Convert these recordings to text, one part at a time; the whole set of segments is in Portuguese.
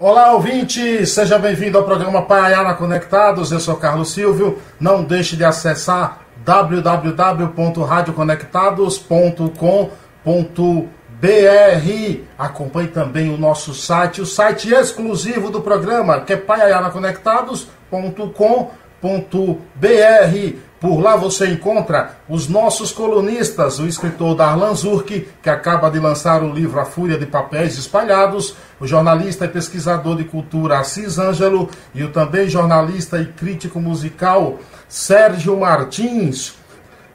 Olá, ouvinte! Seja bem-vindo ao programa Paiana Conectados. Eu sou Carlos Silvio. Não deixe de acessar www.radioconectados.com.br. Acompanhe também o nosso site, o site exclusivo do programa, que é paianaconectados.com.br. Por lá você encontra os nossos colunistas, o escritor Darlan Zurk, que acaba de lançar o livro A Fúria de Papéis Espalhados, o jornalista e pesquisador de cultura Assis Ângelo e o também jornalista e crítico musical Sérgio Martins.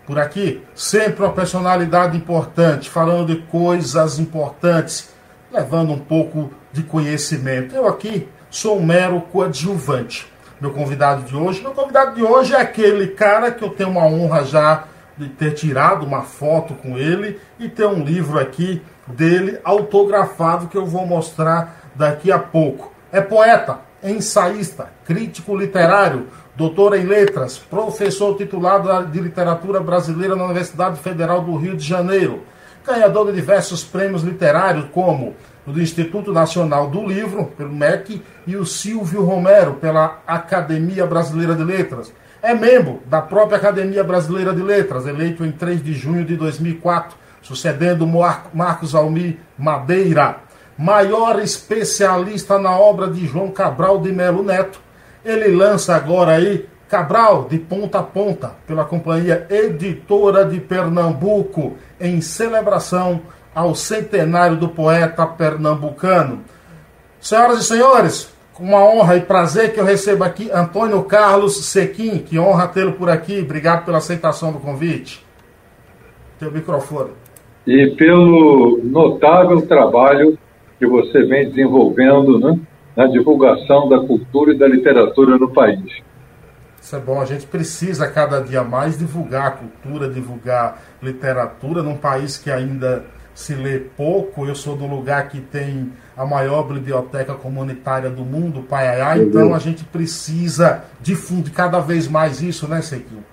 Por aqui, sempre uma personalidade importante, falando de coisas importantes, levando um pouco de conhecimento. Eu aqui sou um mero coadjuvante meu convidado de hoje. Meu convidado de hoje é aquele cara que eu tenho uma honra já de ter tirado uma foto com ele e ter um livro aqui dele autografado que eu vou mostrar daqui a pouco. É poeta, ensaísta, crítico literário, doutor em letras, professor titulado de literatura brasileira na Universidade Federal do Rio de Janeiro, ganhador de diversos prêmios literários como do Instituto Nacional do Livro, pelo MEC, e o Silvio Romero, pela Academia Brasileira de Letras. É membro da própria Academia Brasileira de Letras, eleito em 3 de junho de 2004, sucedendo Marcos Almir Madeira. Maior especialista na obra de João Cabral de Melo Neto. Ele lança agora aí Cabral de Ponta a Ponta, pela Companhia Editora de Pernambuco, em celebração ao centenário do poeta pernambucano. Senhoras e senhores, com uma honra e prazer que eu recebo aqui Antônio Carlos Sequim, que honra tê-lo por aqui. Obrigado pela aceitação do convite. Teu microfone. E pelo notável trabalho que você vem desenvolvendo né, na divulgação da cultura e da literatura no país. Isso é bom, a gente precisa cada dia mais divulgar a cultura, divulgar literatura num país que ainda se lê pouco. Eu sou do lugar que tem a maior biblioteca comunitária do mundo, Paiaiá, então a gente precisa difundir cada vez mais isso, né, Sequinho?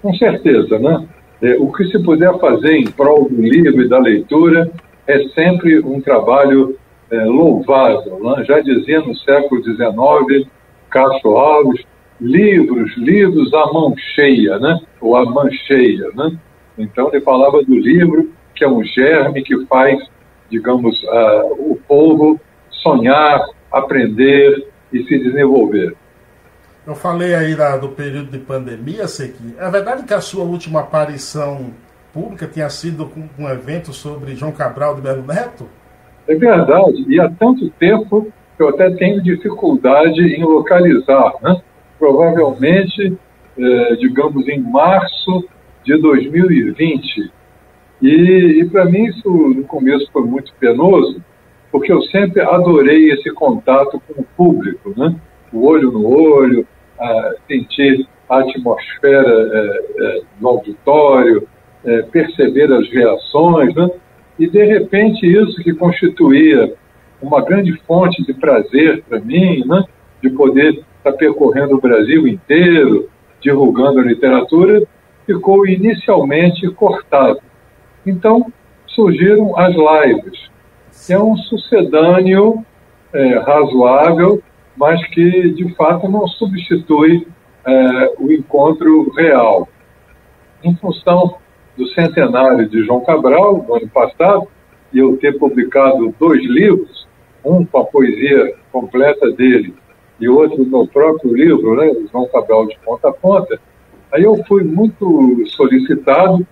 Com certeza, né? É, o que se puder fazer em prol do livro e da leitura é sempre um trabalho é, louvável. Né? Já dizia no século XIX, Castro Alves, livros, livros à mão cheia, né? ou à mão cheia. Né? Então ele falava do livro que é um germe que faz, digamos, uh, o povo sonhar, aprender e se desenvolver. Eu falei aí da, do período de pandemia, Sequi. É verdade que a sua última aparição pública tinha sido com um evento sobre João Cabral de Melo Neto? É verdade, e há tanto tempo que eu até tenho dificuldade em localizar. Né? Provavelmente, eh, digamos, em março de 2020, e, e para mim isso no começo foi muito penoso, porque eu sempre adorei esse contato com o público, né? o olho no olho, a sentir a atmosfera é, é, do auditório, é, perceber as reações, né? e de repente isso que constituía uma grande fonte de prazer para mim, né? de poder estar tá percorrendo o Brasil inteiro, divulgando a literatura, ficou inicialmente cortado. Então surgiram as lives, que é um sucedâneo é, razoável, mas que de fato não substitui é, o encontro real. Em função do centenário de João Cabral, no ano passado, e eu ter publicado dois livros, um com a poesia completa dele e outro no próprio livro, né, João Cabral de Ponta a Ponta, aí eu fui muito solicitado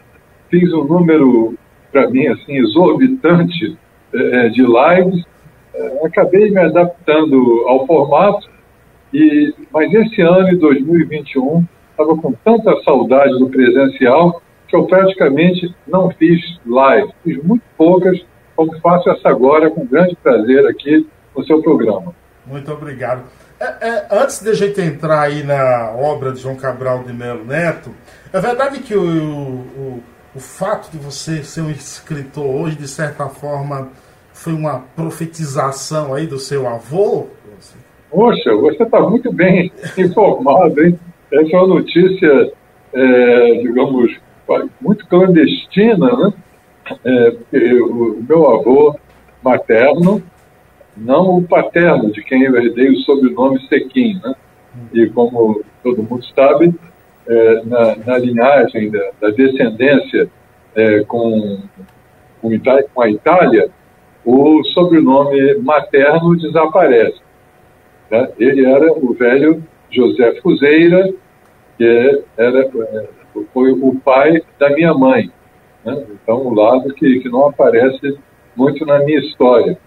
fiz um número, para mim, assim, exorbitante é, de lives, é, acabei me adaptando ao formato, e, mas esse ano, de 2021, estava com tanta saudade do presencial que eu praticamente não fiz live, fiz muito poucas, como faço essa agora com grande prazer aqui no seu programa. Muito obrigado. É, é, antes de a gente entrar aí na obra de João Cabral de Melo Neto, é verdade que o, o, o fato de você ser um escritor hoje, de certa forma, foi uma profetização aí do seu avô? Poxa, você está muito bem informado, hein? Essa é uma notícia, é, digamos, muito clandestina, né? É, o meu avô materno, não o paterno, de quem eu herdei o sobrenome Sequim. Né? E como todo mundo sabe, é, na, na, linhagem da, da descendência é, com, com, com a Itália, o sobrenome materno desaparece. Né? Ele era o velho José Fuzeira, que era, foi o pai da minha mãe. Né? Então, um lado que, que não aparece muito na minha história.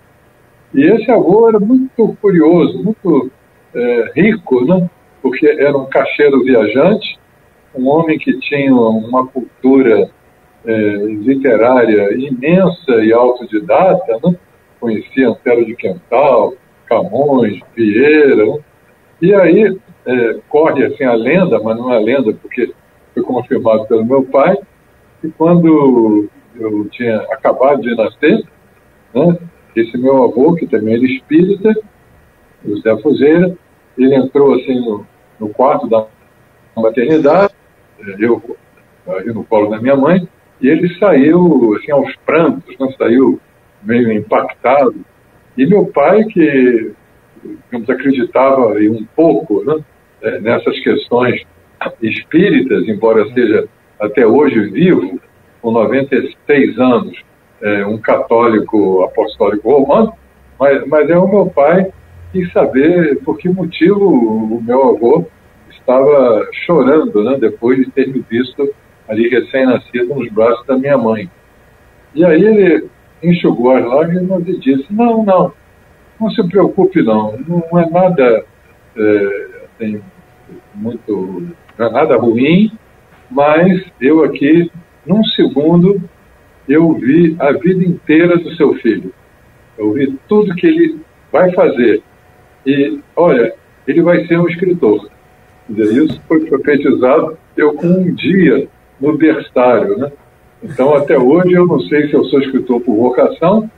E esse avô era muito curioso, muito é, rico, né? porque era um cacheiro viajante, um homem que tinha uma cultura é, literária imensa e autodidata, né? conhecia Antero de Quental, Camões, Vieira, né? e aí é, corre assim a lenda, mas não é lenda porque foi confirmado pelo meu pai, que quando eu tinha acabado de nascer, né, esse meu avô, que também era espírita, José Fuzeira, ele entrou assim no, no quarto da maternidade, eu ali no colo da minha mãe, e ele saiu assim aos prantos, né, saiu meio impactado. E meu pai, que digamos, acreditava um pouco né, eh, nessas questões espíritas, embora seja até hoje vivo, com 96 anos, é, um católico apostólico romano, mas, mas é o meu pai quis saber por que motivo o meu avô estava chorando, né, depois de ter me visto ali recém-nascido nos braços da minha mãe. E aí ele enxugou as lágrimas e disse: Não, não, não se preocupe, não, não é nada é, assim, muito, não é nada ruim, mas eu aqui, num segundo, eu vi a vida inteira do seu filho. Eu vi tudo que ele vai fazer. E, olha, ele vai ser um escritor. Isso foi profetizado eu com um dia no berçário, né? Então, até hoje, eu não sei se eu sou escritor por vocação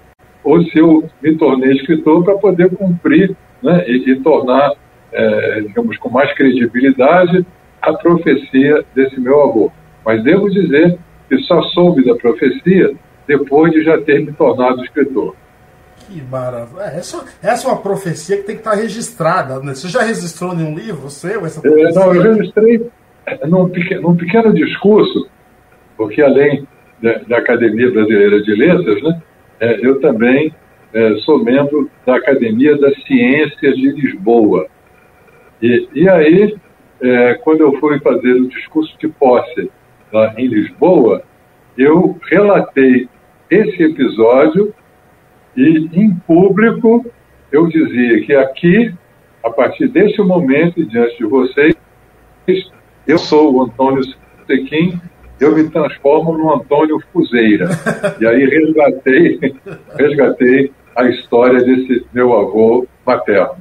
ou se eu me tornei escritor para poder cumprir né, e, e tornar, é, digamos, com mais credibilidade a profecia desse meu avô. Mas devo dizer que só soube da profecia depois de já ter me tornado escritor. Que maravilha. É, essa, essa é uma profecia que tem que estar registrada. Né? Você já registrou em um livro seu essa profecia? É, não, eu registrei num pequeno, num pequeno discurso, porque além da, da, Academia Brasileira de Letras, né, é, eu também é, sou membro da Academia das Ciências de Lisboa. E, e aí, é, quando eu fui fazer o discurso de posse lá em Lisboa, eu relatei esse episódio e, em público, eu dizia que aqui, a partir desse momento, diante de vocês, eu sou o Antônio Sequim, eu me transformo no Antônio Fuzeira. E aí resgatei, resgatei a história desse meu avô materno.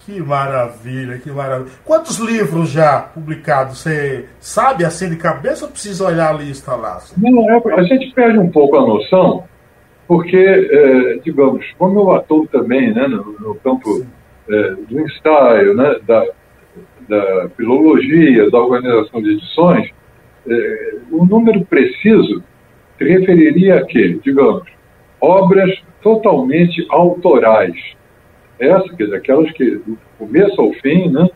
Que maravilha, que maravilha. Quantos livros já publicados? Você sabe assim de cabeça ou precisa olhar a lista lá? Não, é, a gente perde um pouco a noção, porque, é, digamos, como eu atuo também né, no, no campo é, do ensaio, né, da, da filologia, da organização de edições, é, o número preciso se referiria a quê? Digamos, obras totalmente autorais essa, quer dizer, aquelas que, do começo ao fim, né,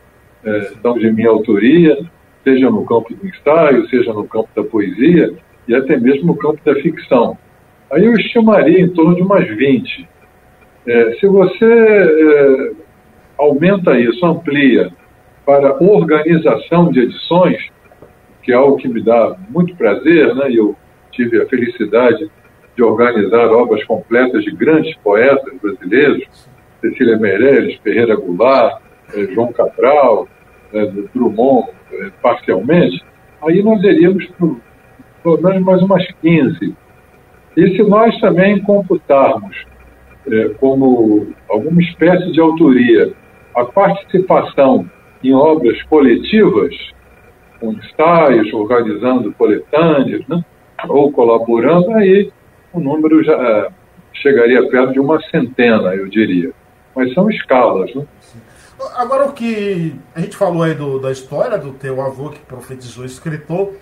é, são de minha autoria, seja no campo do ensaio, seja no campo da poesia e até mesmo no campo da ficção. Aí eu estimaria em torno de umas 20. É, se você é, aumenta isso, amplia para organização de edições, que é algo que me dá muito prazer, né? eu tive a felicidade de organizar obras completas de grandes poetas brasileiros, Cecília Meirelles, Ferreira Goulart, eh, João Cabral, eh, Drummond, eh, parcialmente, aí nós iríamos pelo menos mais umas 15. E se nós também computarmos como alguma espécie de autoria a participação em obras coletivas, com ensaios, organizando coletâneas, né? ou colaborando, aí o número já chegaria perto de uma centena, eu diria mas são escalas. Né? Agora, o que a gente falou aí do, da história do teu avô que profetizou escritor,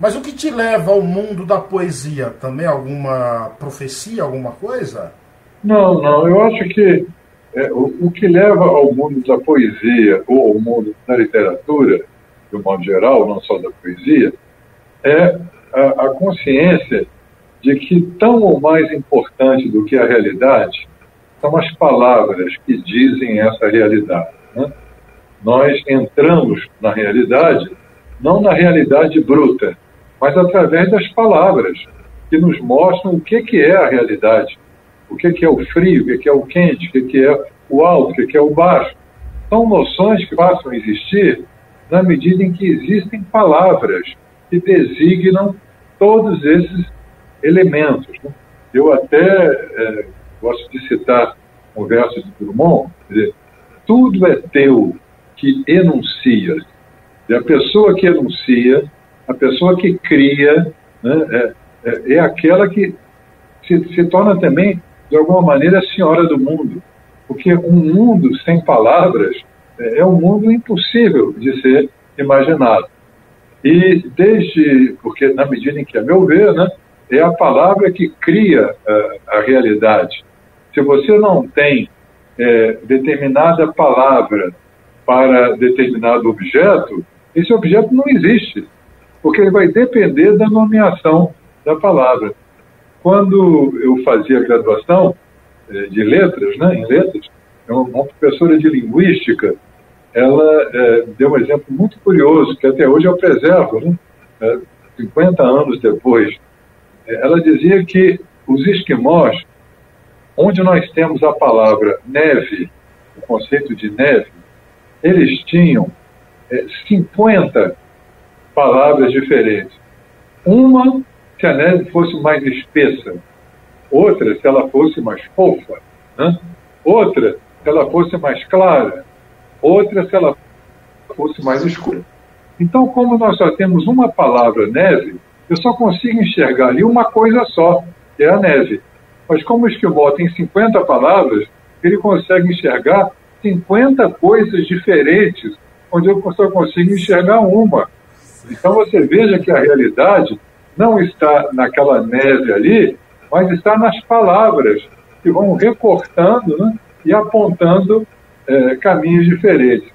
mas o que te leva ao mundo da poesia? Também alguma profecia, alguma coisa? Não, não. Eu acho que, é, o, o, que leva ao mundo da poesia ou ao mundo da literatura, de um modo geral, não só da poesia, é a, a consciência de que tão ou mais importante do que a realidade são as palavras que dizem essa realidade. Né? Nós entramos na realidade, não na realidade bruta, mas através das palavras que nos mostram o que, que é a realidade, o que, que é o frio, o que, que é o quente, o que, que é o alto, o que, que é o baixo. São noções que passam a existir na medida em que existem palavras que designam todos esses elementos. Né? Eu até é, gosto de citar um verso de Drummond, dizer, tudo é teu que enuncias. E a pessoa que enuncia, a pessoa que cria, né, é, é, é, aquela que se, se torna também, de alguma maneira, senhora do mundo. Porque um mundo sem palavras é, é um mundo impossível de ser imaginado. E desde, porque na medida em que, a meu ver, né, é a palavra que cria a realidade. Se você não tem é, determinada palavra para determinado objeto, esse objeto não existe, porque ele vai depender da nomeação da palavra. Quando eu fazia graduação é, de letras, né, em letras, uma professora de linguística, ela é, deu um exemplo muito curioso, que até hoje eu preservo, né, 50 anos depois ela dizia que os esquimós, onde nós temos a palavra neve, o conceito de neve, eles tinham é, 50 palavras diferentes. Uma se a neve fosse mais espessa, outra se ela fosse mais fofa, né? outra se ela fosse mais clara, outra se ela fosse mais escura. Então, como nós só temos uma palavra neve, eu só consigo enxergar ali uma coisa só, que é a neve. Mas como o esquimó tem 50 palavras, ele consegue enxergar 50 coisas diferentes, onde eu só consigo enxergar uma. Então você veja que a realidade não está naquela neve ali, mas está nas palavras, que vão recortando né, e apontando é, caminhos diferentes.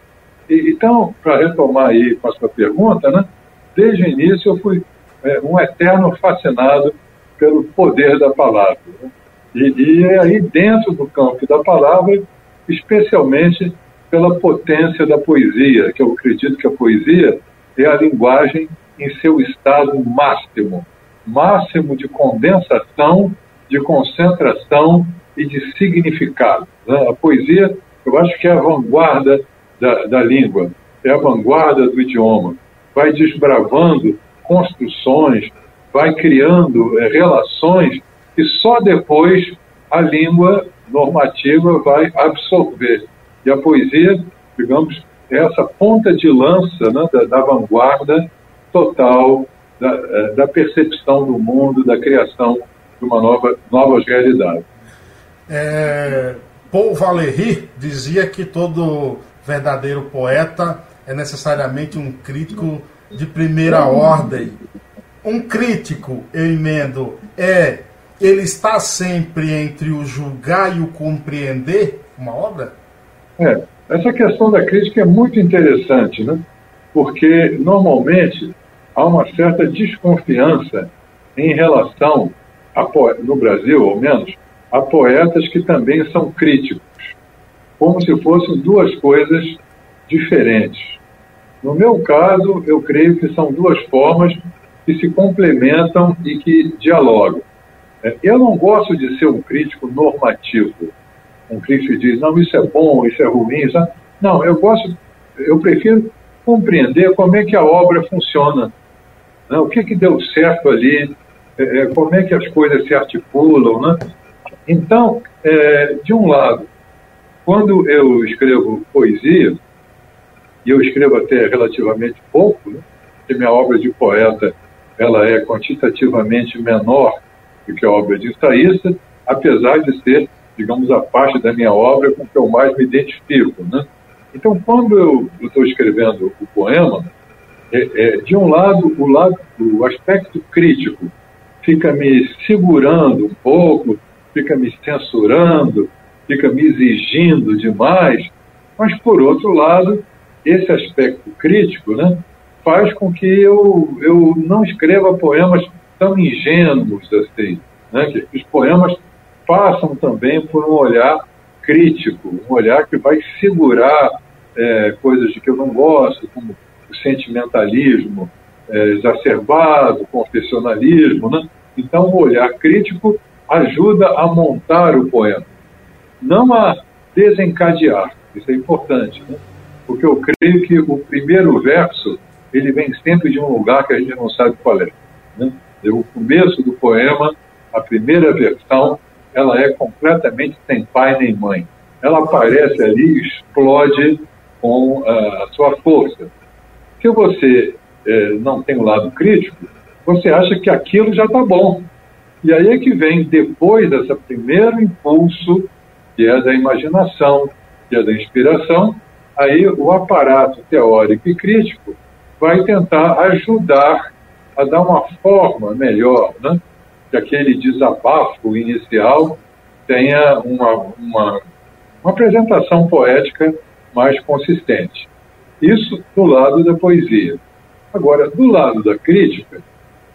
E, então, para retomar aí com a sua pergunta, né, desde o início eu fui é, um eterno fascinado pelo poder da palavra. Né? E, e é aí dentro do campo da palavra, especialmente pela potência da poesia, que eu acredito que a poesia é a linguagem em seu estado máximo, máximo de condensação, de concentração e de significado. Né? A poesia, eu acho que é a vanguarda da, da língua, é a vanguarda do idioma, vai desbravando construções, vai criando é, relações que só depois a língua normativa vai absorver. E a poesia, digamos, essa ponta de lança né, da, da, vanguarda total da, é, da, percepção do mundo, da criação de uma nova novas realidades. É, Paul Valéry dizia que todo verdadeiro poeta é necessariamente um crítico de primeira ordem. Um crítico, eu emendo, é ele está sempre entre o julgar e o compreender uma obra? É, essa questão da crítica é muito interessante, né? Porque normalmente há uma certa desconfiança em relação, a, no Brasil ao menos, a poetas que também são críticos, como se fossem duas coisas diferentes. No meu caso, eu creio que são duas formas que se complementam e que dialogam. É, eu não gosto de ser um crítico normativo, um crítico diz, não, isso é bom, isso é ruim. Isso é... Não, eu gosto, eu prefiro compreender como é que a obra funciona, né? o que, que deu certo ali, é, é, como é que as coisas se articulam. Né? Então, é, de um lado, quando eu escrevo poesia, e eu escrevo até relativamente pouco, né? porque minha obra de poeta ela é quantitativamente menor do que a obra de ensaísta, apesar de ser, digamos, a parte da minha obra com que eu mais me identifico. Né? Então, quando eu estou escrevendo o poema, é, é, de um lado, o, lado, o aspecto crítico fica me segurando um pouco, fica me censurando, fica me exigindo demais, mas, por outro lado, esse aspecto crítico né, faz com que eu, eu não escreva poemas tão ingênuos assim, né, que os poemas passam também por um olhar crítico, um olhar que vai segurar é, coisas de que eu não gosto, como o sentimentalismo é, exacerbado, confessionalismo. Né? Então, o olhar crítico ajuda a montar o poema, não a desencadear. Isso é importante, né? porque eu creio que o primeiro verso ele vem sempre de um lugar que a gente não sabe qual é. Né? O começo do poema, a primeira versão, ela é completamente sem pai nem mãe. Ela aparece ali e explode com a sua força. Se você é, não tem um lado crítico, você acha que aquilo já está bom. E aí é que vem, depois desse primeiro impulso, que é da imaginação, que é da inspiração, aí o aparato teórico e crítico vai tentar ajudar a dar uma forma melhor, né? Que aquele desabafo inicial tenha uma, uma, uma apresentação poética mais consistente. Isso do lado da poesia. Agora, do lado da crítica,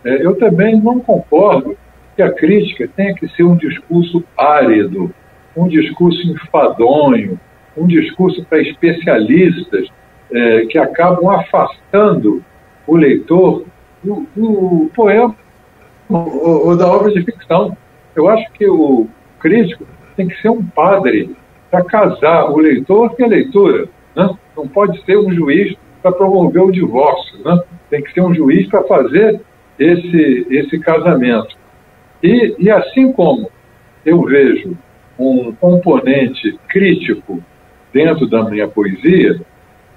é, eu também não concordo que a crítica tenha que ser um discurso árido, um discurso enfadonho, um discurso para especialistas é, que acabam afastando o leitor do, do poema ou, ou da obra de ficção. Eu acho que o crítico tem que ser um padre para casar o leitor e a leitura. Né? Não pode ser um juiz para promover o divórcio. Né? Tem que ser um juiz para fazer esse, esse casamento. E, e assim como eu vejo um componente crítico dentro da minha poesia,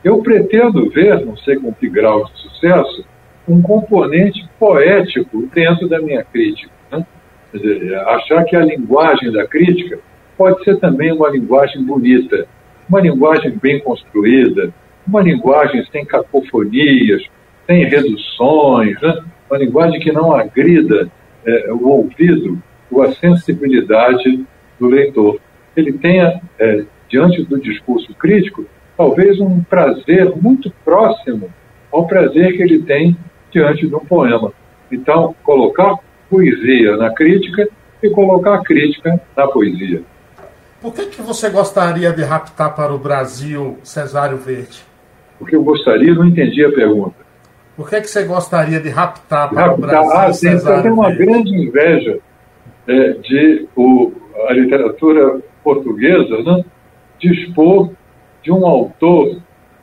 eu pretendo ver, não sei com que grau de sucesso, um componente poético dentro da minha crítica. Né? Dizer, achar que a linguagem da crítica pode ser também uma linguagem bonita, uma linguagem bem construída, uma linguagem sem cacofonias, sem reduções, né? uma linguagem que não agrida é, o ouvido ou a sensibilidade do leitor. Ele tenha, é, diante do discurso crítico, talvez um prazer muito próximo ao prazer que ele tem diante de um poema. Então, colocar poesia na crítica e colocar a crítica na poesia. Por que, que você gostaria de raptar para o Brasil Cesário Verde? Porque eu gostaria, não entendi a pergunta. Por que, que você gostaria de raptar para raptar, o Brasil ah, sim, Cesário Eu tenho uma grande inveja é, de o, a literatura portuguesa né, dispor de um autor,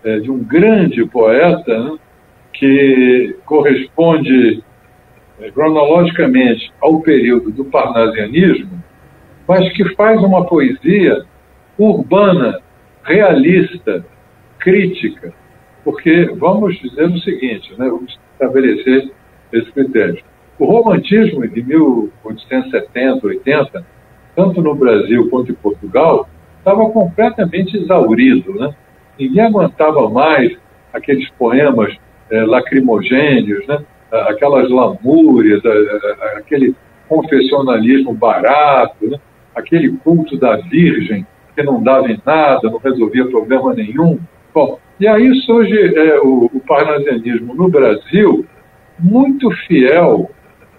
é, de um grande poeta, né, que corresponde é, cronologicamente ao período do parnasianismo, mas que faz uma poesia urbana, realista, crítica. Porque vamos dizer o seguinte, né, vamos estabelecer esse critério. O romantismo de 1870, 80, tanto no Brasil quanto em Portugal, estava completamente exaurido. Né? Ninguém aguentava mais aqueles poemas é, né? aquelas lamúrias, aquele confessionalismo barato, né? aquele culto da Virgem que não dava em nada, não resolvia problema nenhum. Bom, e aí surge é, o, o parnasianismo no Brasil muito fiel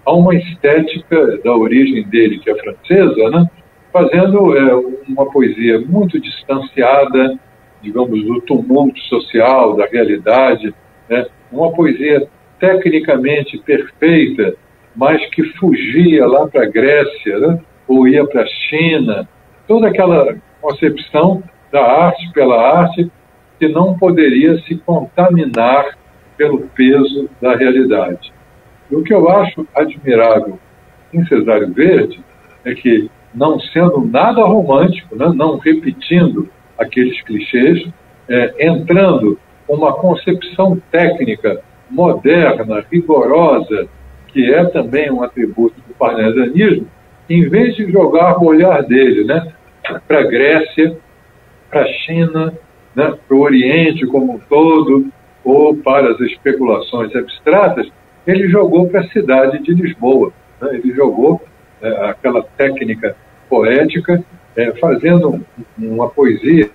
a uma estética da origem dele, que é francesa, né? fazendo é, uma poesia muito distanciada, digamos, do tumulto social, da realidade, né? Uma poesia tecnicamente perfeita, mas que fugia lá para a Grécia, né? ou ia para a China, toda aquela concepção da arte pela arte que não poderia se contaminar pelo peso da realidade. E o que eu acho admirável em Cesário Verde é que, não sendo nada romântico, né, não repetindo aqueles clichês, é, entrando uma concepção técnica moderna, rigorosa, que é também um atributo do parnasianismo, em vez de jogar o olhar dele né, para a Grécia, para a China, né, para o Oriente como um todo, ou para as especulações abstratas, ele jogou para a cidade de Lisboa. Né, ele jogou é, aquela técnica poética é, fazendo uma poesia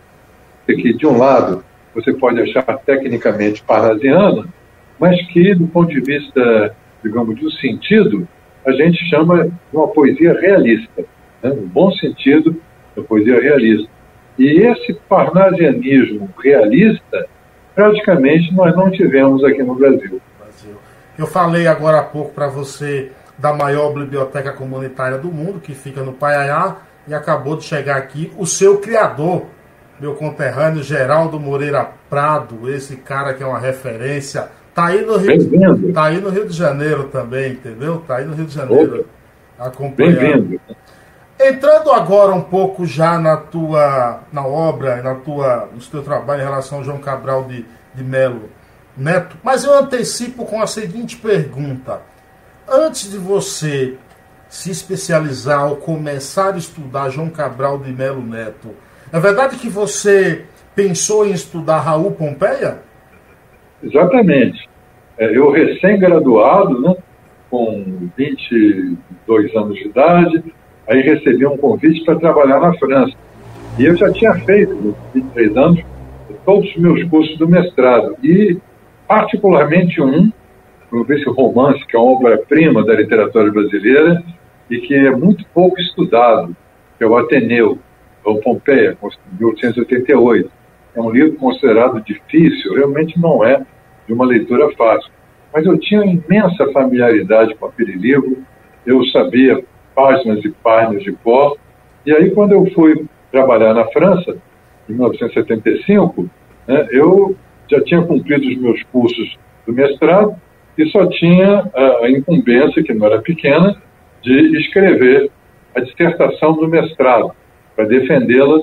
que, de um lado, você pode achar tecnicamente parnasiana, mas que, do ponto de vista, digamos, do sentido, a gente chama de uma poesia realista, né? no bom sentido da poesia realista. E esse parnasianismo realista, praticamente nós não tivemos aqui no Brasil. Eu falei agora há pouco para você da maior biblioteca comunitária do mundo, que fica no Paiaiá, e acabou de chegar aqui o seu criador, meu conterrâneo Geraldo Moreira Prado, esse cara que é uma referência. Tá aí no Rio, de, tá aí no Rio de Janeiro também, entendeu? Tá aí no Rio de Janeiro acompanhando. Entrando agora um pouco já na tua na obra, na tua, no teu trabalho em relação ao João Cabral de, de Melo Neto, mas eu antecipo com a seguinte pergunta. Antes de você se especializar ou começar a estudar João Cabral de Melo Neto, é verdade que você pensou em estudar Raul Pompeia? Exatamente. É, eu recém-graduado, né, com 22 anos de idade, aí recebi um convite para trabalhar na França. E eu já tinha feito, nos 23 anos, todos os meus cursos do mestrado. E, particularmente, um, esse romance, que é uma obra-prima da literatura brasileira e que é muito pouco estudado, que é o Ateneu, ou Pompeia, de 1888. É um livro considerado difícil, realmente não é de uma leitura fácil. Mas eu tinha imensa familiaridade com aquele livro, eu sabia páginas e páginas de cor, e aí quando eu fui trabalhar na França, em 1975, né, eu já tinha cumprido os meus cursos do mestrado e só tinha a incumbência, que não era pequena, de escrever a dissertação do mestrado para defendê-la,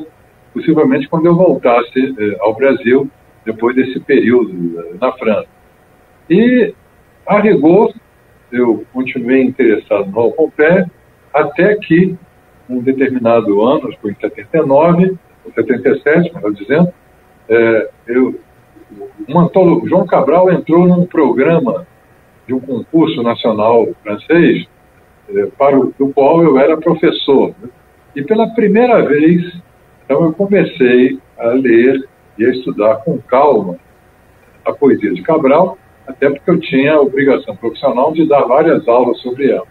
possivelmente quando eu voltasse eh, ao Brasil, depois desse período eh, na França. E, a rigor, eu continuei interessado no Alcompé, até que, um determinado ano, foi em 79, ou 77, melhor dizendo, eh, eu, um João Cabral entrou num programa de um concurso nacional francês, para o, do qual eu era professor. Né? E pela primeira vez, então eu comecei a ler e a estudar com calma a poesia de Cabral, até porque eu tinha a obrigação profissional de dar várias aulas sobre ela.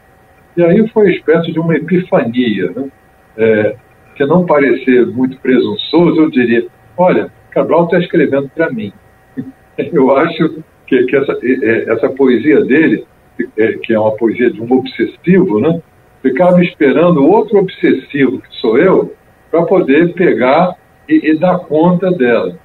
E aí foi uma espécie de uma epifania, né? é, que não parecer muito presunçoso, eu diria, olha, Cabral está escrevendo para mim. Eu acho que, que essa, essa poesia dele, é, que é uma poesia de um obsessivo, né? Ficava esperando outro obsessivo, que sou eu, para poder pegar e, e, dar conta dela.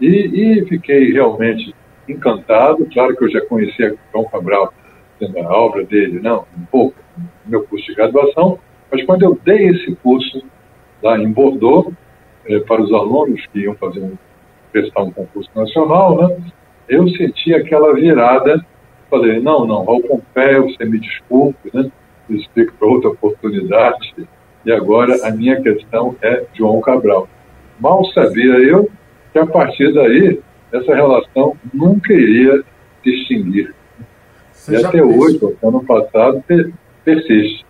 E, e, fiquei realmente encantado. Claro que eu já conhecia João Cabral, a obra dele, não, um pouco, no meu curso de graduação, mas quando eu dei esse curso lá em Bordeaux, eh, para os alunos que iam fazer um, prestar um concurso nacional, né, eu senti aquela virada. Falei, não, não, Raul Pompeia, você me desculpe, né? Explico para outra oportunidade. E agora a minha questão é João Cabral. Mal sabia eu que a partir daí essa relação nunca iria se extinguir. Você e até pensou... hoje, ano passado, persiste.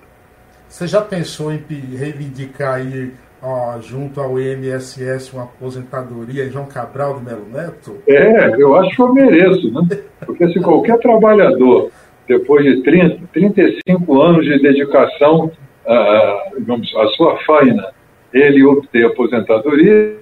Você já pensou em reivindicar aí, ó, junto ao INSS uma aposentadoria em João Cabral de Melo Neto? É, eu acho que eu mereço, né? Porque se qualquer trabalhador depois de 30, 35 anos de dedicação à, à sua faina, ele obter aposentadoria,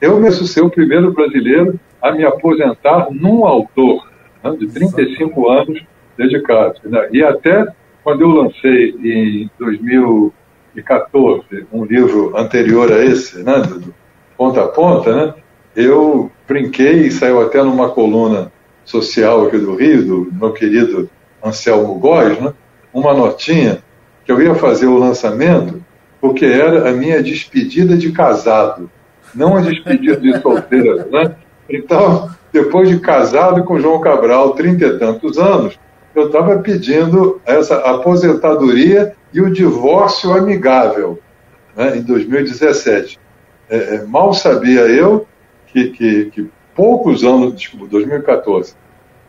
eu mesmo ser o primeiro brasileiro a me aposentar num autor né, de 35 anos dedicados. Né? E até quando eu lancei em 2014 um livro anterior a esse, né, do ponta a ponta, né, eu brinquei e saiu até numa coluna social aqui do Rio, do meu querido Anselmo Góes, né, uma notinha que eu ia fazer o lançamento porque era a minha despedida de casado, não a despedida de solteiro. Né? Então, depois de casado com João Cabral, trinta e tantos anos, eu estava pedindo essa aposentadoria e o divórcio amigável né, em 2017. É, é, mal sabia eu que, que, que poucos anos, desculpa, 2014,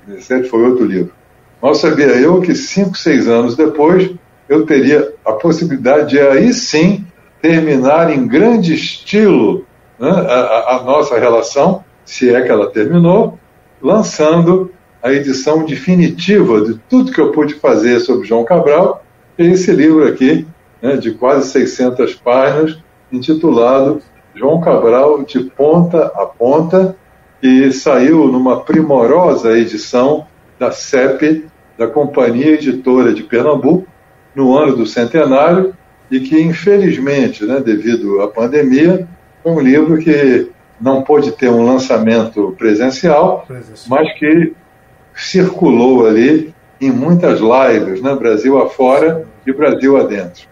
2017 foi outro livro. Mal sabia eu que cinco, seis anos depois eu teria a possibilidade de aí sim terminar em grande estilo né, a, a nossa relação, se é que ela terminou, lançando a edição definitiva de tudo que eu pude fazer sobre João Cabral, é esse livro aqui, né, de quase 600 páginas, intitulado João Cabral de Ponta a Ponta, que saiu numa primorosa edição da CEP, da Companhia Editora de Pernambuco, no ano do centenário, e que, infelizmente, né, devido à pandemia, foi um livro que não pôde ter um lançamento presencial, presencial. mas que circulou ali em muitas lives, né, Brasil afora e Brasil adentro.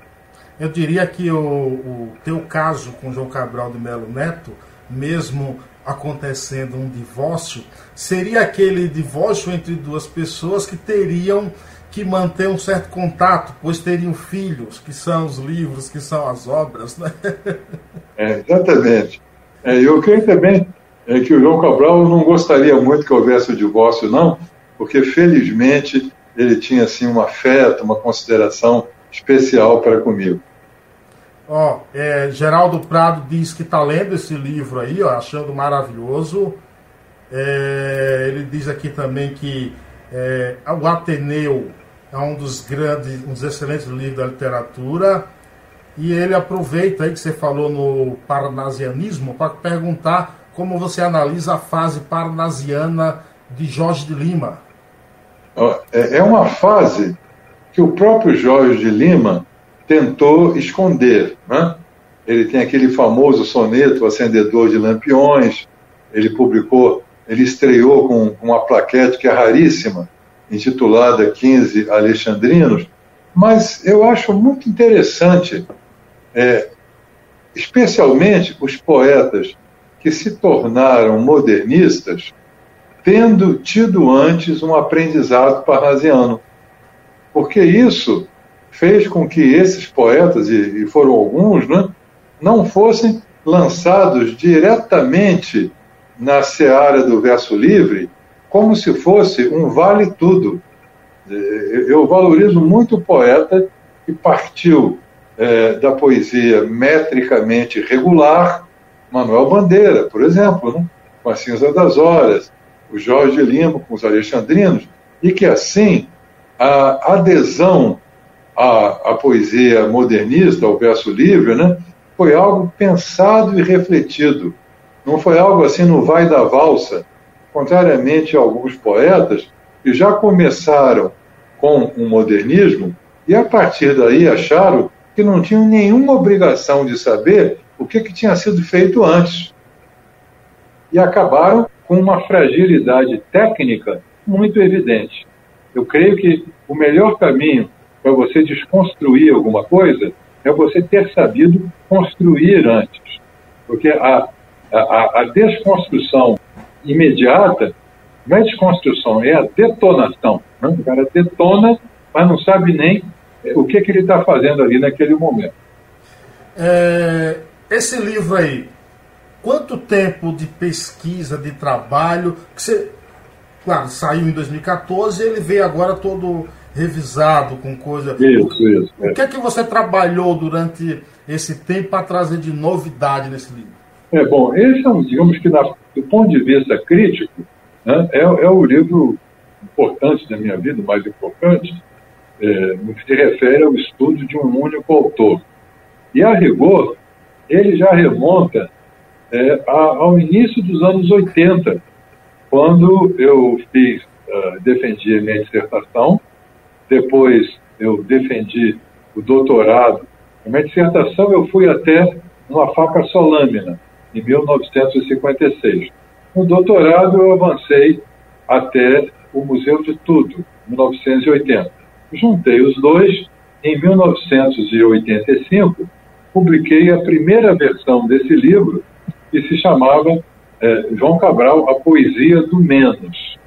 Eu diria que o, o teu caso com João Cabral de Melo Neto, mesmo acontecendo um divórcio, seria aquele divórcio entre duas pessoas que teriam que manter um certo contato, pois teriam filhos, que são os livros, que são as obras. Né? É, exatamente. É, eu creio também é, que o João Cabral não gostaria muito que houvesse o divórcio, não, porque felizmente ele tinha assim um afeto, uma consideração especial para comigo. Ó, é, Geraldo Prado diz que está lendo esse livro aí, ó, achando maravilhoso. É, ele diz aqui também que é, o Ateneu é um dos grandes, um dos excelentes livros da literatura. E ele aproveita aí que você falou no parnasianismo para perguntar como você analisa a fase parnasiana de Jorge de Lima. É, é uma fase que o próprio Jorge de Lima tentou esconder. Né? Ele tem aquele famoso soneto Acendedor de Lampiões, ele publicou, ele estreou com uma plaquete que é raríssima, intitulada 15 Alexandrinos, mas eu acho muito interessante, é, especialmente os poetas que se tornaram modernistas, tendo tido antes um aprendizado parnasiano. Porque isso fez com que esses poetas, e, e foram alguns, né, não fossem lançados diretamente na seara do verso livre, como se fosse um vale tudo. Eu valorizo muito o poeta que partiu é, da poesia metricamente regular, Manuel Bandeira, por exemplo, né? com a Cinza das Horas, o Jorge Lima com os Alexandrinos, e que assim a adesão à, à poesia modernista, ao verso livre, né, foi algo pensado e refletido. Não foi algo assim no vai da valsa, contrariamente a alguns poetas que já começaram com o modernismo e a partir daí acharam que não tinham nenhuma obrigação de saber o que, que tinha sido feito antes. E acabaram com uma fragilidade técnica muito evidente. Eu creio que o melhor caminho para você desconstruir alguma coisa é você ter sabido construir antes. Porque a, a, a desconstrução imediata não é desconstrução, é a detonação. Né? O cara detona, mas não sabe nem o que, que ele está fazendo ali naquele momento. É, esse livro aí, quanto tempo de pesquisa, de trabalho, que você, claro, saiu em 2014 ele veio agora todo revisado com coisa. Isso, isso. O que é que você trabalhou durante esse tempo para trazer de novidade nesse livro? É bom, esse é um, digamos que do ponto de vista crítico, né, é, é o livro importante da minha vida, mais importante, é, no que se refere ao estudo de um único autor. E a rigor, ele já remonta é, ao início dos anos 80, quando eu fiz, uh, defendi a minha dissertação, depois eu defendi o doutorado. A minha dissertação eu fui até uma faca solâmina, em 1956. No doutorado eu avancei até o Museu de Tudo, 1980. Juntei os dois, em 1985 publiquei a primeira versão desse livro, que se chamava é, João Cabral, A Poesia do Menos.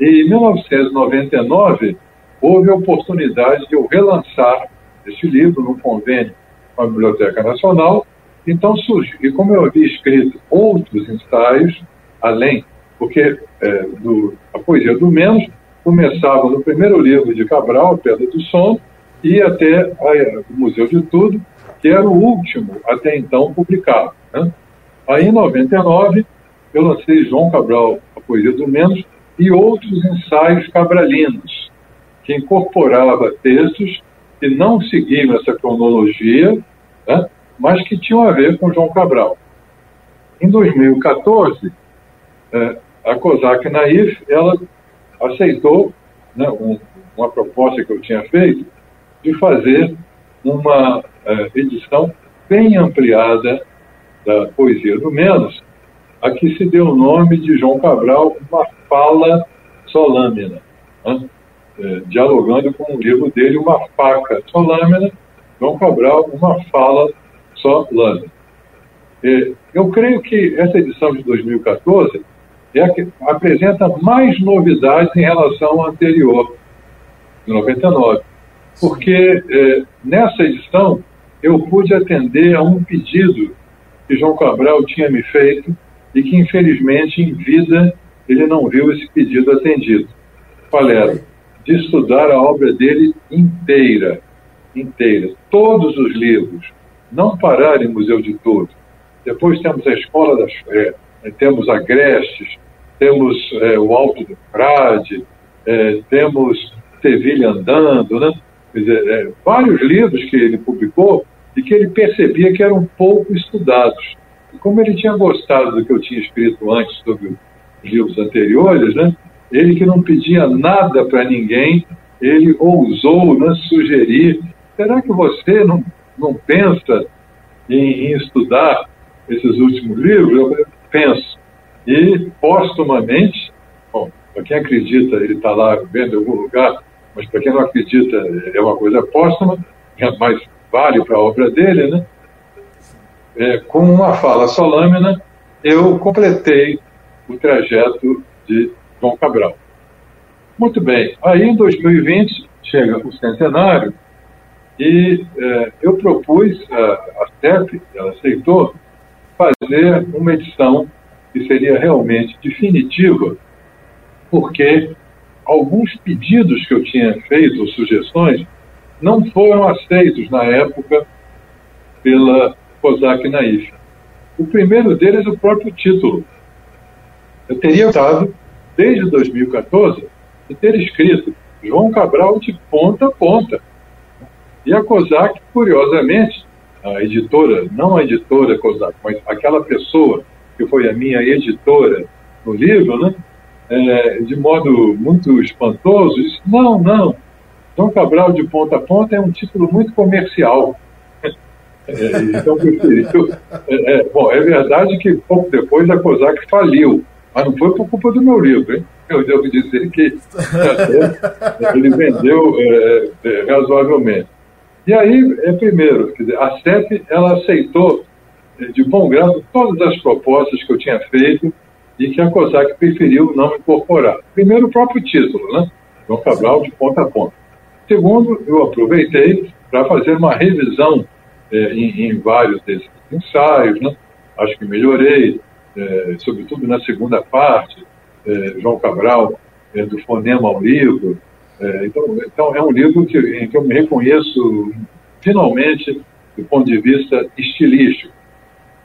E em 1999, houve a oportunidade de eu relançar esse livro no convênio com a Biblioteca Nacional. Então surgiu, e como eu havia escrito outros ensaios, além, porque é, do, a poesia do menos começava no primeiro livro de Cabral, Pedra do Som, e até a, o Museu de Tudo, que era o último até então publicado. Né? Aí, em 99, eu lancei João Cabral, A Poesia do Menos, e outros ensaios cabralinos, que incorporava textos que não seguiam essa cronologia, né? mas que tinham a ver com João Cabral. Em 2014, eh, a COSAC Naif, ela aceitou né, um, uma proposta que eu tinha feito de fazer uma eh, edição bem ampliada da Poesia do Menos, a que se deu o nome de João Cabral, uma fala solâmina, né? É, dialogando com o livro dele, Uma Faca Solâmina, João Cabral, uma fala solâmina. É, eu creio que essa edição de 2014 é a que apresenta mais novidades em relação à anterior, de 99, porque é, nessa edição eu pude atender a um pedido que João Cabral tinha me feito e que, infelizmente, em vida, ele não viu esse pedido atendido. Qual era? De estudar a obra dele inteira, inteira, todos os livros, não parar em Museu de Tudo. Depois temos a Escola das Fé, temos a Grestes, temos é, o Alto do Frade, é, temos Sevilha Andando, né? Dizer, é, vários livros que ele publicou e que ele percebia que eram pouco estudados. E como ele tinha gostado do que eu tinha escrito antes sobre os livros anteriores, né, ele que não pedia nada para ninguém, ele ousou né, sugerir: será que você não, não pensa em, em estudar esses últimos livros? Eu penso. E, postumamente, bom, para quem acredita, ele está lá vendo em algum lugar, mas para quem não acredita, é uma coisa póstuma, mas vale para a obra dele, né? É, com uma fala solâmina, eu completei o trajeto de João Cabral. Muito bem, aí em 2020 chega o centenário e é, eu propus, a, CEP, ela aceitou, fazer uma edição que seria realmente definitiva, porque alguns pedidos que eu tinha feito, ou sugestões, não foram aceitos na época pela COSAC Naif. O primeiro deles é o próprio título. Eu teria estado, desde 2014, de ter escrito João Cabral de ponta a ponta. E a COSAC, curiosamente, a editora, não a editora COSAC, mas aquela pessoa que foi a minha editora no livro, né, é, de modo muito espantoso, disse, não, não, João Cabral de ponta a ponta é um título muito comercial. É, então, preferiu. É, é, bom, é verdade que pouco depois a COSAC faliu, mas não foi por culpa do meu livro, hein? Eu devo dizer que ele vendeu é, é, razoavelmente. E aí, é, primeiro, dizer, a CEP ela aceitou de bom grado todas as propostas que eu tinha feito e que a COSAC preferiu não incorporar. Primeiro, o próprio título, né? João Cabral de ponta a ponta. Segundo, eu aproveitei para fazer uma revisão é, em, em, vários desses ensaios, né? acho que melhorei, é, sobretudo na segunda parte, é, João Cabral, é, do Fonema ao Livro. É, então, então, é um livro que, em que eu me reconheço finalmente do ponto de vista estilístico.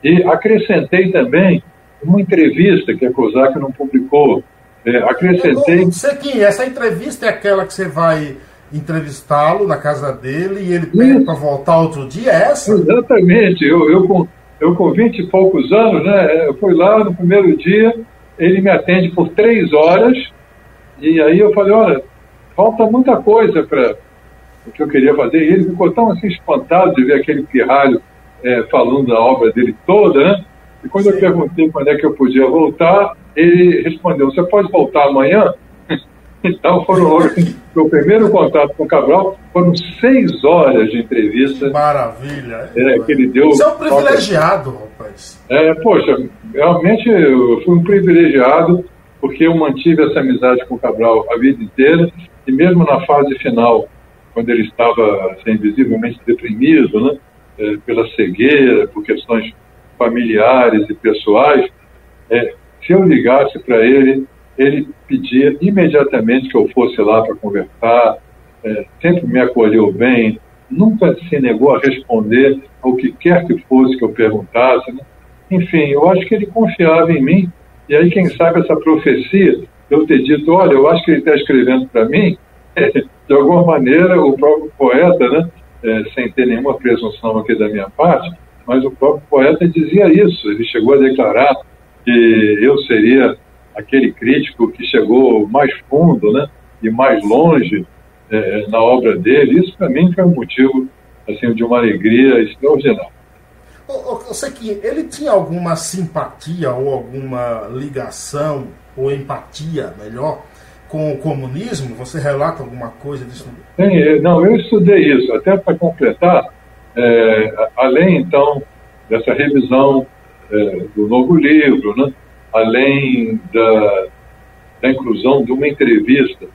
E acrescentei também uma entrevista que a COSAC não publicou. É, acrescentei. Sequinha, essa entrevista é aquela que você vai entrevistá-lo na casa dele e ele pede para voltar outro dia, é essa? Exatamente. Eu, eu, eu com 20 e poucos anos, né, eu fui lá no primeiro dia, ele me atende por três horas, e aí eu falei, olha, falta muita coisa para o que eu queria fazer. E ele ficou tão assim espantado de ver aquele pirralho é, falando da obra dele toda, né? E quando Sim. eu perguntei quando é que eu podia voltar, ele respondeu, você pode voltar amanhã? Então foram o primeiro contato com o Cabral foram seis horas de entrevista. Maravilha. É, que ele deu. Você é um privilegiado, rapaz. É, poxa, realmente eu fui um privilegiado porque eu mantive essa amizade com o Cabral a vida inteira e mesmo na fase final, quando ele estava assim, visivelmente deprimido, né, é, pela cegueira, por questões familiares e pessoais, é, se eu ligasse para ele ele pedia imediatamente que eu fosse lá para conversar, é, sempre me acolheu bem, nunca se negou a responder ao que quer que fosse que eu perguntasse. Né? Enfim, eu acho que ele confiava em mim, e aí, quem sabe, essa profecia, eu ter dito: olha, eu acho que ele está escrevendo para mim, de alguma maneira, o próprio poeta, né, é, sem ter nenhuma presunção aqui da minha parte, mas o próprio poeta dizia isso. Ele chegou a declarar que eu seria aquele crítico que chegou mais fundo, né, e mais longe é, na obra dele. Isso para mim foi um motivo assim de uma alegria extraordinária. Eu sei que ele tinha alguma simpatia ou alguma ligação ou empatia, melhor, com o comunismo? Você relata alguma coisa disso? Sim, não, eu estudei isso. Até para completar, é, além então dessa revisão é, do novo livro, né? Além da, da inclusão de uma entrevista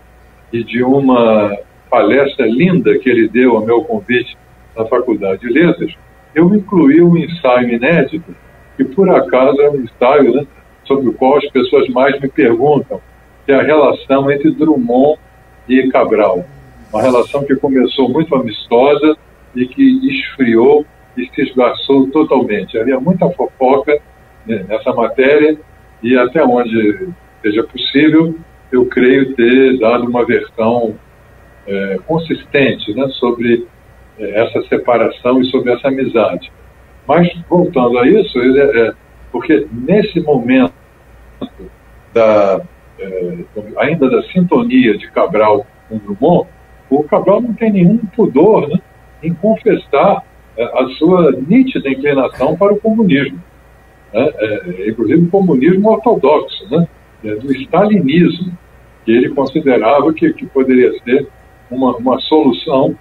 e de uma palestra linda que ele deu ao meu convite na Faculdade de Letras, eu incluí um ensaio inédito, que por acaso é um ensaio né, sobre o qual as pessoas mais me perguntam, que é a relação entre Drummond e Cabral. Uma relação que começou muito amistosa e que esfriou e se esgarçou totalmente. Havia muita fofoca né, nessa matéria e até onde seja possível, eu creio ter dado uma versão é, consistente né, sobre é, essa separação e sobre essa amizade. Mas, voltando a isso, é, é, porque nesse momento da, é, ainda da sintonia de Cabral com Drummond, o Cabral não tem nenhum pudor né, em confessar é, a sua nítida inclinação para o comunismo. Né, é, inclusive o comunismo ortodoxo, né, do stalinismo, que ele considerava que, que poderia ser uma, uma solução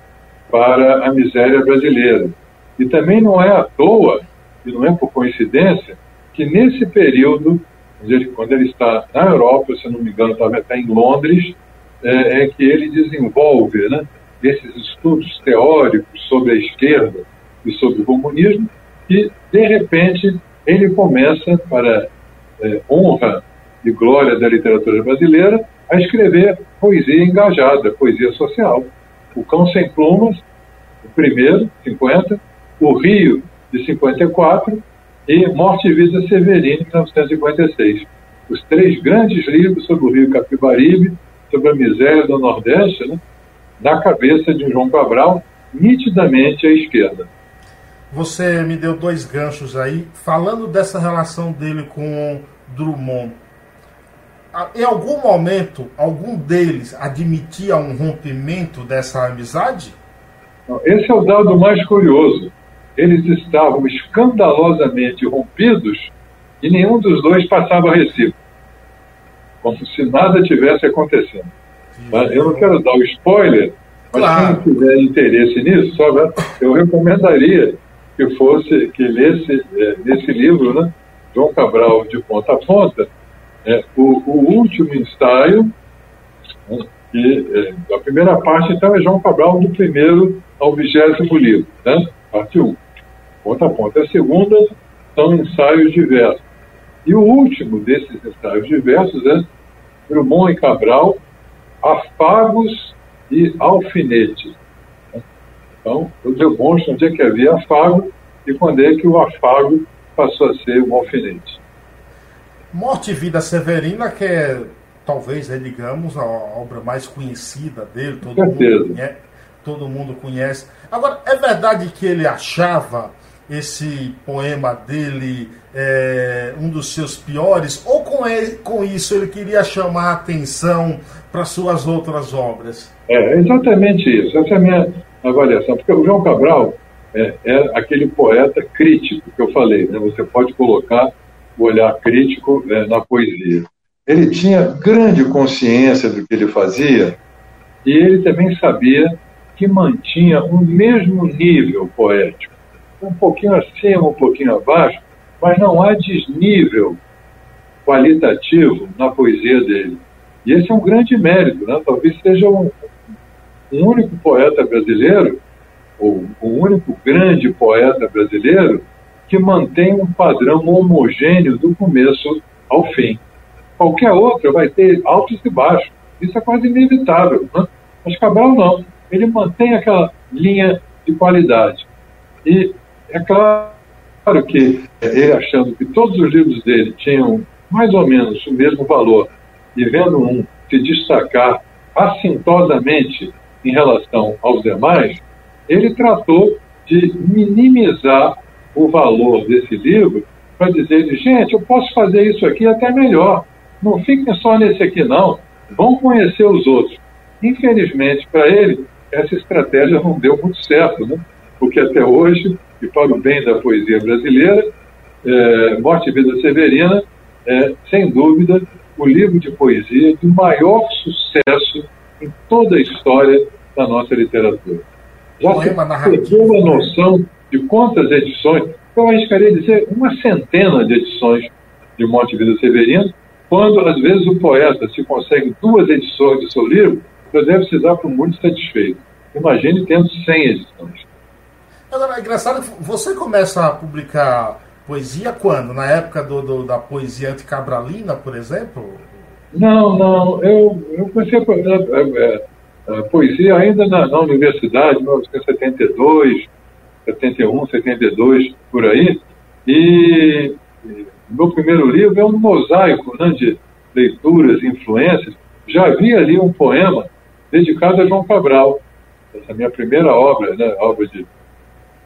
para a miséria brasileira. E também não é à toa, e não é por coincidência, que nesse período, quando ele está na Europa, se não me engano, estava até em Londres, é, é, que ele desenvolve né, esses estudos teóricos sobre a esquerda e sobre o comunismo, e, de repente, ele começa, para é, honra e glória da literatura brasileira, a escrever poesia engajada, poesia social. O Cão Sem Plumas, o primeiro, 50, O Rio, de 54, e Morte e Vida Severino, de 1956. Os três grandes livros sobre o Rio Capibaribe, sobre a miséria do Nordeste, né, na cabeça de João Cabral, nitidamente à esquerda. Você me deu dois ganchos aí, falando dessa relação dele com Drummond em algum momento, algum deles admitia um rompimento dessa amizade? Esse é o dado mais curioso. Eles estavam escandalosamente rompidos e nenhum dos dois passava recibo. Como se nada tivesse acontecendo. Mas eu não quero dar o spoiler, mas claro. quem tiver interesse nisso, só, eu recomendaria que fosse, que lesse é, nesse livro, né, João Cabral de ponta a ponta, é, o, o, último ensaio, né, é, a primeira parte, então, é João Cabral, do primeiro ao vigésimo livro, né, parte 1, ponta a ponta. A segunda são ensaios diversos. E o último desses ensaios diversos é Drummond e Cabral, Afagos e Alfinetes. Então, eu demonstro onde é que havia afago e quando é que o afago passou a ser um alfinete. Morte e Vida Severina, que é talvez, é, digamos, a obra mais conhecida dele, todo mundo, conhece, todo mundo conhece. Agora, é verdade que ele achava esse poema dele é, um dos seus piores, ou com, ele, com isso ele queria chamar a atenção para suas outras obras? É, exatamente isso. Essa é a minha avaliação. Porque o João Cabral é, é aquele poeta crítico que eu falei. Né? Você pode colocar o olhar crítico né, na poesia. Ele tinha grande consciência do que ele fazia e ele também sabia que mantinha o mesmo nível poético, um pouquinho acima, um pouquinho abaixo, mas não há desnível qualitativo na poesia dele. E esse é um grande mérito, né? talvez seja um, um único poeta brasileiro, ou o único grande poeta brasileiro, que mantém um padrão homogêneo do começo ao fim. Qualquer outro vai ter altos e baixos. Isso é quase inevitável. Né? Mas Cabral não. Ele mantém aquela linha de qualidade. E é claro que ele achando que todos os livros dele tinham mais ou menos o mesmo valor, e vendo um se destacar assintosamente em relação aos demais, ele tratou de minimizar o valor desse livro para dizer, gente, eu posso fazer isso aqui até melhor. Não fiquem só nesse aqui, não. Vão conhecer os outros. Infelizmente, para ele, essa estratégia não deu muito certo, né? porque até hoje, e para o bem da poesia brasileira, é, Morte e Vida Severina é, sem dúvida, o livro de poesia de maior sucesso em toda a história da nossa literatura. Já se perdeu a noção de quantas edições, eu arriscaria dizer uma centena de edições de Morte Vida Severina, quando às vezes o poeta se consegue duas edições de seu livro, já deve se dar por muito satisfeito. Imagine tendo 100 edições. Agora, é engraçado, você começa a publicar poesia quando? Na época do, do da poesia anticabralina, por exemplo? Não, não. Eu, eu comecei a, a, a, a poesia ainda na, na universidade, em 1972, 71, 72, por aí. E, meu primeiro livro é um mosaico né, de leituras, influências. Já havia ali um poema dedicado a João Cabral. Essa é minha primeira obra, né, obra de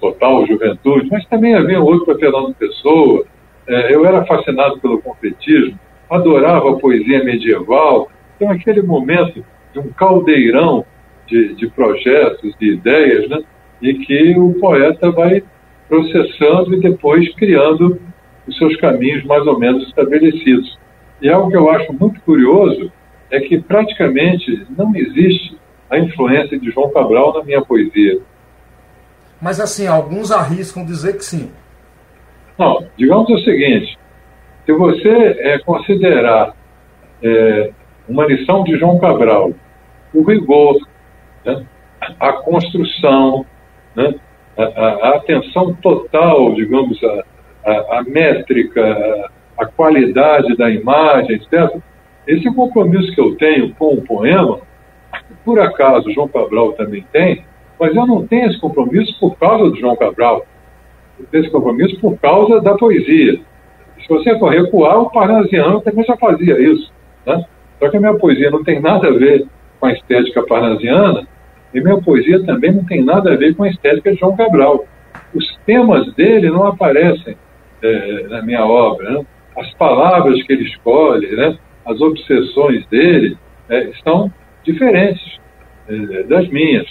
total juventude, mas também havia outro para Fernando Pessoa. É, eu era fascinado pelo confetismo, adorava a poesia medieval. Então, aquele momento de um caldeirão de, de projetos, de ideias, né? e que o poeta vai processando e depois criando os seus caminhos mais ou menos estabelecidos. E algo que eu acho muito curioso é que praticamente não existe a influência de João Cabral na minha poesia. Mas assim, alguns arriscam dizer que sim. Não, digamos o seguinte: se você é, considerar é, uma lição de João Cabral, o rigor, né, a construção, né, a, a, atenção total, digamos, a, a, a métrica, a, qualidade da imagem, etc. Esse compromisso que eu tenho com o poema, por acaso João Cabral também tem, mas eu não tenho esse compromisso por causa do João Cabral. Eu tenho esse compromisso por causa da poesia. Se você for recuar, o parnasiano também já fazia isso. Né? Só que a minha poesia não tem nada a ver com a estética parnasiana e minha poesia também não tem nada a ver com a estética de João Cabral. Os temas dele não aparecem é, na minha obra. Né? As palavras que ele escolhe, né? as obsessões dele é, estão diferentes é, das minhas.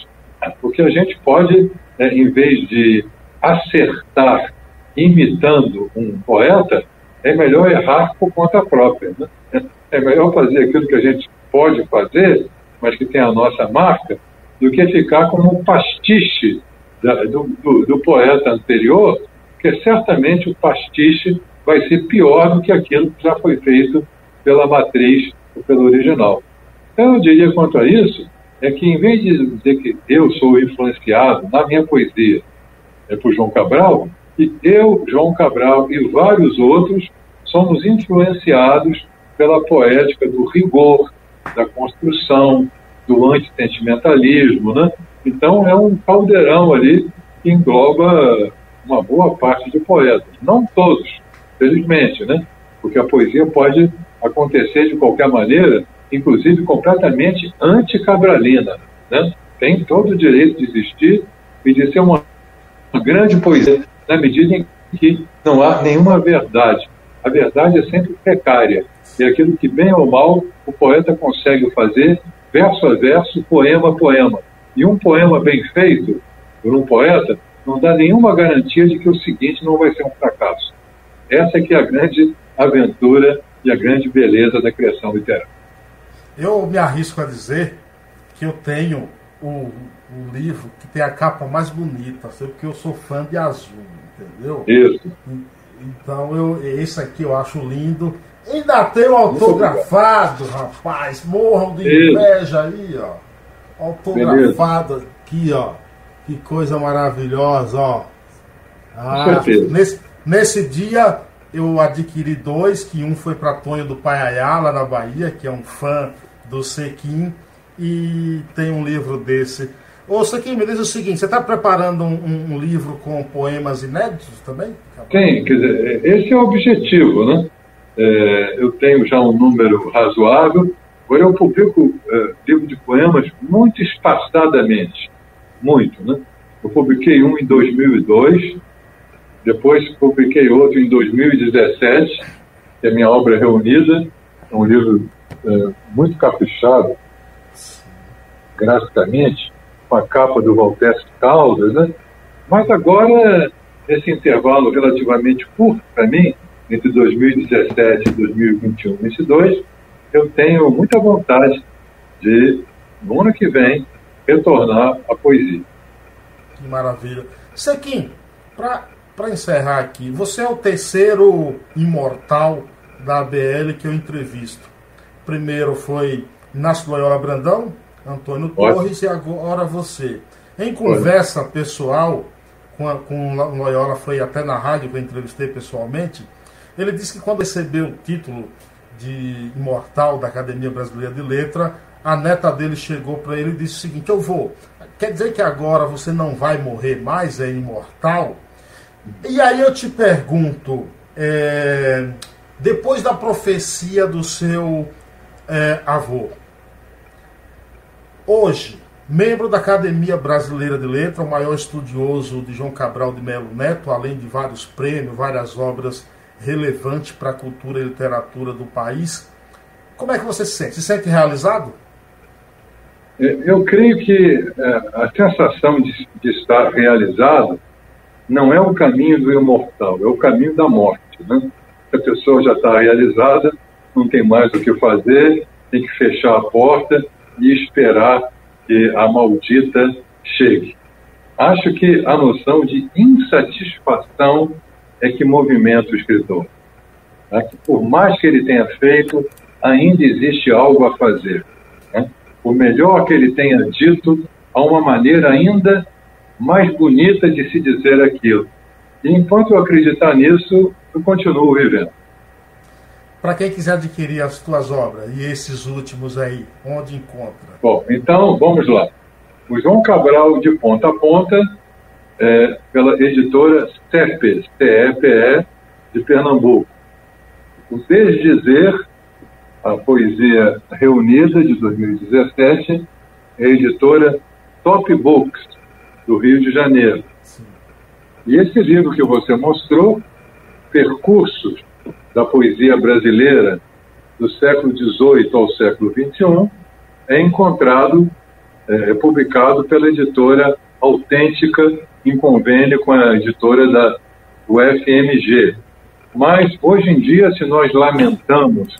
Porque a gente pode, né, em vez de acertar imitando um poeta, é melhor errar por conta própria. Né? É melhor fazer aquilo que a gente pode fazer, mas que tem a nossa marca, do que ficar como um pastiche da, do, do, do, poeta anterior, porque certamente o pastiche vai ser pior do que aquilo que já foi feito pela matriz ou pelo original. Então, eu diria quanto a isso, é que em vez de dizer que eu sou influenciado na minha poesia é por João Cabral, e eu, João Cabral e vários outros somos influenciados pela poética do rigor, da construção, do antissentimentalismo, né? Então é um caldeirão ali que engloba uma boa parte de poetas, não todos, felizmente, né? Porque a poesia pode acontecer de qualquer maneira inclusive completamente anticabralina. Né? Tem todo o direito de existir e de ser uma, uma grande poesia, na medida em que não há nenhuma verdade. A verdade é sempre precária. E é aquilo que, bem ou mal, o poeta consegue fazer, verso a verso, poema a poema. E um poema bem feito por um poeta não dá nenhuma garantia de que o seguinte não vai ser um fracasso. Essa é que é a grande aventura e a grande beleza da criação literária. Eu me arrisco a dizer que eu tenho o, o livro que tem a capa mais bonita, porque eu sou fã de azul, entendeu? Isso. Então, eu, esse aqui eu acho lindo. Ainda tem o autografado, rapaz. Morram de inveja aí, ó. Autografado Beleza. aqui, ó. Que coisa maravilhosa, ó. Ah, nesse, nesse dia eu adquiri dois, que um foi para Tonho do Paiaiá, lá na Bahia, que é um fã do Sequim e tem um livro desse. Ô, Sequim, me diz o seguinte, você está preparando um, um, livro com poemas inéditos também? Tem, quer dizer, esse é o objetivo, né? É, eu tenho já um número razoável, agora eu publico é, livro de poemas muito espaçadamente, muito, né? Eu publiquei um em 2002, depois publiquei outro em 2017, que é a minha obra reunida, é um livro é, muito caprichado, graficamente, com a capa do Walter Caldas, né? Mas agora, esse intervalo relativamente curto para mim, entre 2017 e 2021, 2022, eu tenho muita vontade de, no ano que vem, retornar à poesia. Que maravilha. Sequim, para encerrar aqui, você é o terceiro imortal da ABL que eu entrevisto. Primeiro foi Inácio Loyola Brandão, Antônio Torres e agora você. Em conversa pessoal com, a, com o Loyola, foi até na rádio que eu entrevistei pessoalmente, ele disse que quando recebeu o título de imortal da Academia Brasileira de Letra, a neta dele chegou para ele e disse o seguinte: Eu vou. Quer dizer que agora você não vai morrer mais, é imortal? E aí eu te pergunto, é, depois da profecia do seu é, avô, Hoje, membro da Academia Brasileira de Letra, o maior estudioso de João Cabral de Melo Neto, além de vários prêmios, várias obras relevantes para a cultura e literatura do país. Como é que você se sente? Se sente realizado? Eu creio que é, a sensação de, de estar realizado não é o caminho do imortal, é o caminho da morte. Né? A pessoa já está realizada, não tem mais o que fazer, tem que fechar a porta e esperar que a maldita chegue. Acho que a noção de insatisfação é que movimenta o escritor. Né? Que por mais que ele tenha feito, ainda existe algo a fazer. Né? Por melhor que ele tenha dito, há uma maneira ainda mais bonita de se dizer aquilo. E enquanto eu acreditar nisso, eu continuo vivendo para quem quiser adquirir as tuas obras e esses últimos aí, onde encontra? Bom, então vamos lá. O João Cabral de Ponta a Ponta, é, pela editora CEPE, CEPE de Pernambuco. O Desdizer, a poesia reunida de 2017, é a editora Top Books, do Rio de Janeiro. Sim. E esse livro que você mostrou, Percursos da poesia brasileira do século XVIII ao século XXI é encontrado, é, é, publicado pela editora Autêntica, em convênio com a editora da UFMG. Mas, hoje em dia, se nós lamentamos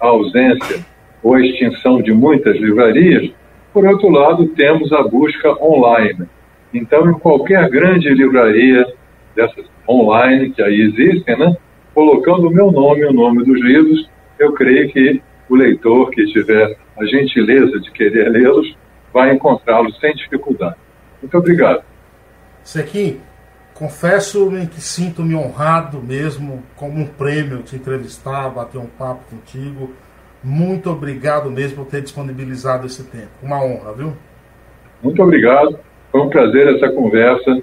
a ausência ou a extinção de muitas livrarias, por outro lado, temos a busca online. Então, em qualquer grande livraria dessas online que aí existem, né, colocando o meu nome e o nome dos livros, eu creio que o leitor que tiver a gentileza de querer lê-los vai encontrá-los sem dificuldade. Muito obrigado. Sequim, confesso-me que sinto-me honrado mesmo, como um prêmio, te entrevistar, bater um papo contigo. Muito obrigado mesmo por ter disponibilizado esse tempo. Uma honra, viu? Muito obrigado. Foi um prazer essa conversa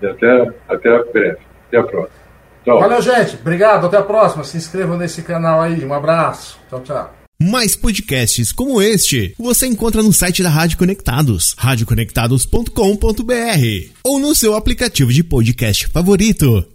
e até, até breve. Até a próxima. Tchau. Valeu, gente. Obrigado. Até a próxima. Se inscrevam nesse canal aí. Um abraço. Tchau, tchau. Mais podcasts como este você encontra no site da Rádio Conectados, radioconectados.com.br ou no seu aplicativo de podcast favorito.